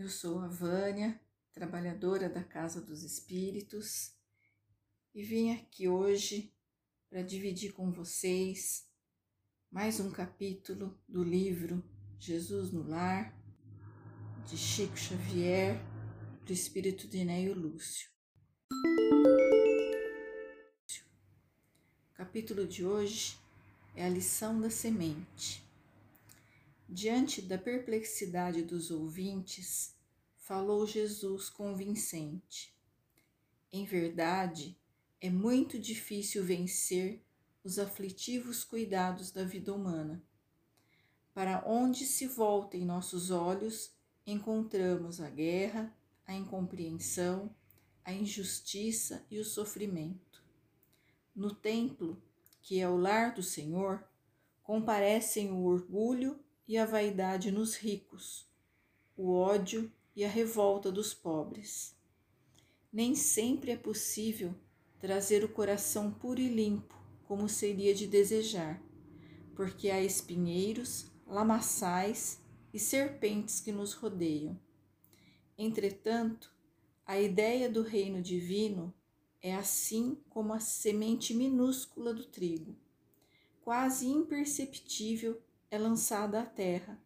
Eu sou a Vânia, trabalhadora da Casa dos Espíritos, e vim aqui hoje para dividir com vocês mais um capítulo do livro Jesus no Lar, de Chico Xavier, do espírito de Neio Lúcio. O capítulo de hoje é a lição da semente. Diante da perplexidade dos ouvintes, falou Jesus convincente. Em verdade, é muito difícil vencer os aflitivos cuidados da vida humana. Para onde se voltem nossos olhos, encontramos a guerra, a incompreensão, a injustiça e o sofrimento. No templo, que é o lar do Senhor, comparecem o orgulho e a vaidade nos ricos, o ódio e a revolta dos pobres. Nem sempre é possível trazer o coração puro e limpo, como seria de desejar, porque há espinheiros, lamaçais e serpentes que nos rodeiam. Entretanto, a ideia do reino divino é assim como a semente minúscula do trigo, quase imperceptível é lançada à terra,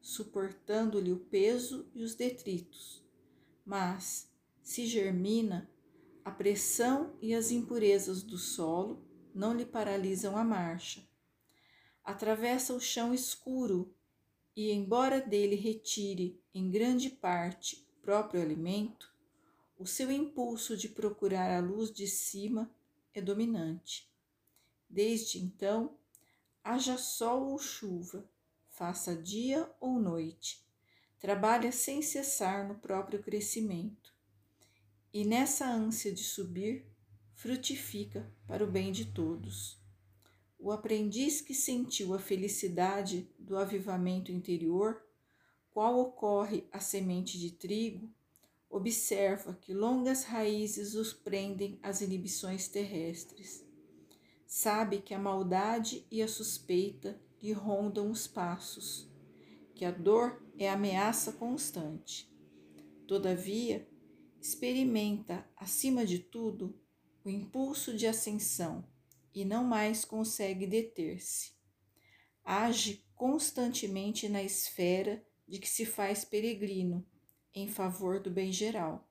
suportando-lhe o peso e os detritos. Mas, se germina, a pressão e as impurezas do solo não lhe paralisam a marcha. Atravessa o chão escuro e, embora dele retire em grande parte o próprio alimento, o seu impulso de procurar a luz de cima é dominante. Desde então, haja sol ou chuva, faça dia ou noite, trabalha sem cessar no próprio crescimento. E nessa ânsia de subir, frutifica para o bem de todos. O aprendiz que sentiu a felicidade do avivamento interior, qual ocorre a semente de trigo, observa que longas raízes os prendem às inibições terrestres sabe que a maldade e a suspeita lhe rondam os passos, que a dor é ameaça constante. Todavia, experimenta, acima de tudo, o impulso de ascensão e não mais consegue deter-se. Age constantemente na esfera de que se faz peregrino, em favor do bem geral.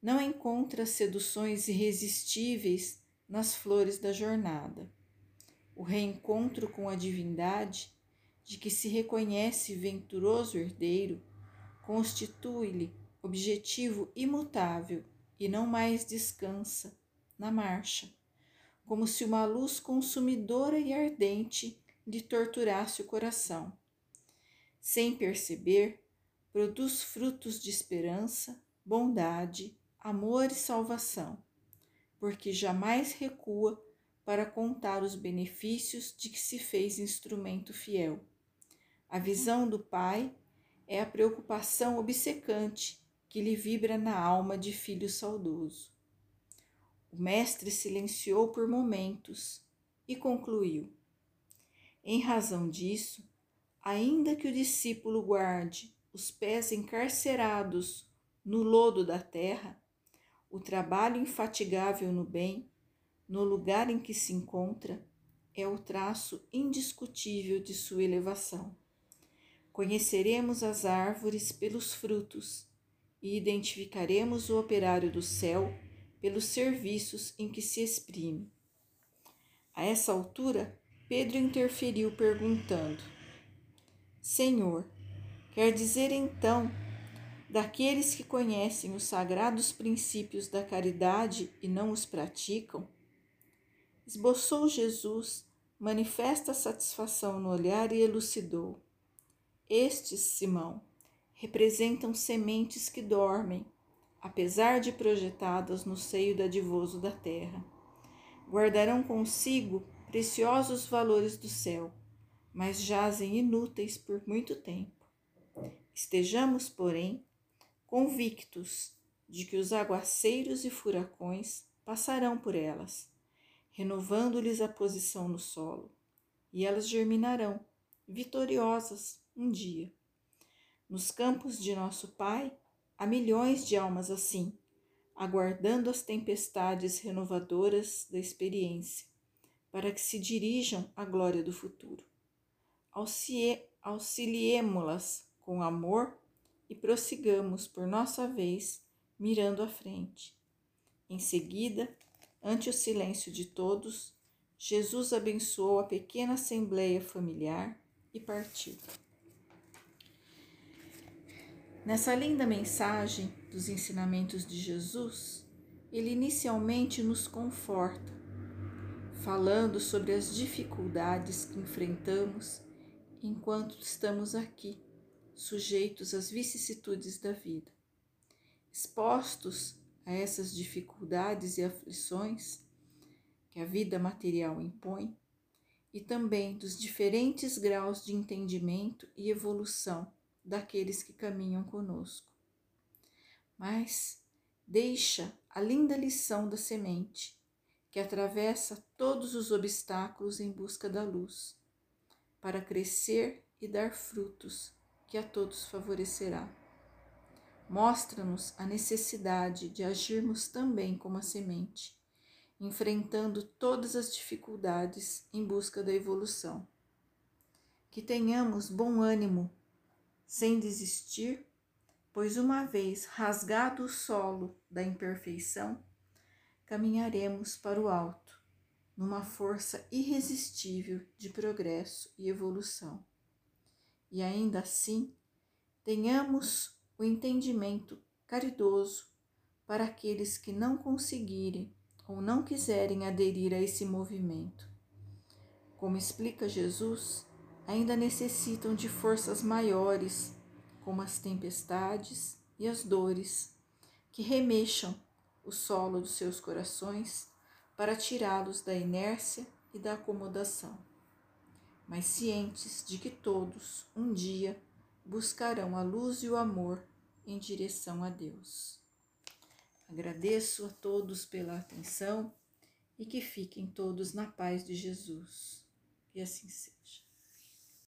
Não encontra seduções irresistíveis nas flores da jornada. O reencontro com a divindade, de que se reconhece venturoso herdeiro, constitui-lhe objetivo imutável e não mais descansa na marcha, como se uma luz consumidora e ardente lhe torturasse o coração. Sem perceber, produz frutos de esperança, bondade, amor e salvação porque jamais recua para contar os benefícios de que se fez instrumento fiel. A visão do Pai é a preocupação obcecante que lhe vibra na alma de filho saudoso. O mestre silenciou por momentos e concluiu: Em razão disso, ainda que o discípulo guarde os pés encarcerados no lodo da terra, o trabalho infatigável no bem, no lugar em que se encontra, é o traço indiscutível de sua elevação. Conheceremos as árvores pelos frutos e identificaremos o operário do céu pelos serviços em que se exprime. A essa altura, Pedro interferiu perguntando: Senhor, quer dizer então daqueles que conhecem os sagrados princípios da caridade e não os praticam? Esboçou Jesus manifesta satisfação no olhar e elucidou. Estes, Simão, representam sementes que dormem, apesar de projetadas no seio dadivoso da terra. Guardarão consigo preciosos valores do céu, mas jazem inúteis por muito tempo. Estejamos, porém, convictos de que os aguaceiros e furacões passarão por elas, renovando-lhes a posição no solo, e elas germinarão, vitoriosas, um dia. Nos campos de nosso Pai, há milhões de almas assim, aguardando as tempestades renovadoras da experiência, para que se dirijam à glória do futuro. Auxiliemo-las com amor e prossigamos por nossa vez, mirando à frente. Em seguida, ante o silêncio de todos, Jesus abençoou a pequena assembleia familiar e partiu. Nessa linda mensagem dos ensinamentos de Jesus, ele inicialmente nos conforta, falando sobre as dificuldades que enfrentamos enquanto estamos aqui, sujeitos às vicissitudes da vida. Expostos a essas dificuldades e aflições que a vida material impõe, e também dos diferentes graus de entendimento e evolução daqueles que caminham conosco. Mas deixa a linda lição da semente, que atravessa todos os obstáculos em busca da luz, para crescer e dar frutos que a todos favorecerá. Mostra-nos a necessidade de agirmos também como a semente, enfrentando todas as dificuldades em busca da evolução. Que tenhamos bom ânimo sem desistir, pois uma vez rasgado o solo da imperfeição, caminharemos para o alto, numa força irresistível de progresso e evolução. E ainda assim, tenhamos o entendimento caridoso para aqueles que não conseguirem ou não quiserem aderir a esse movimento. Como explica Jesus, ainda necessitam de forças maiores, como as tempestades e as dores, que remexam o solo dos seus corações para tirá-los da inércia e da acomodação, mas cientes de que todos, um dia, buscarão a luz e o amor em direção a Deus. Agradeço a todos pela atenção e que fiquem todos na paz de Jesus. E assim seja.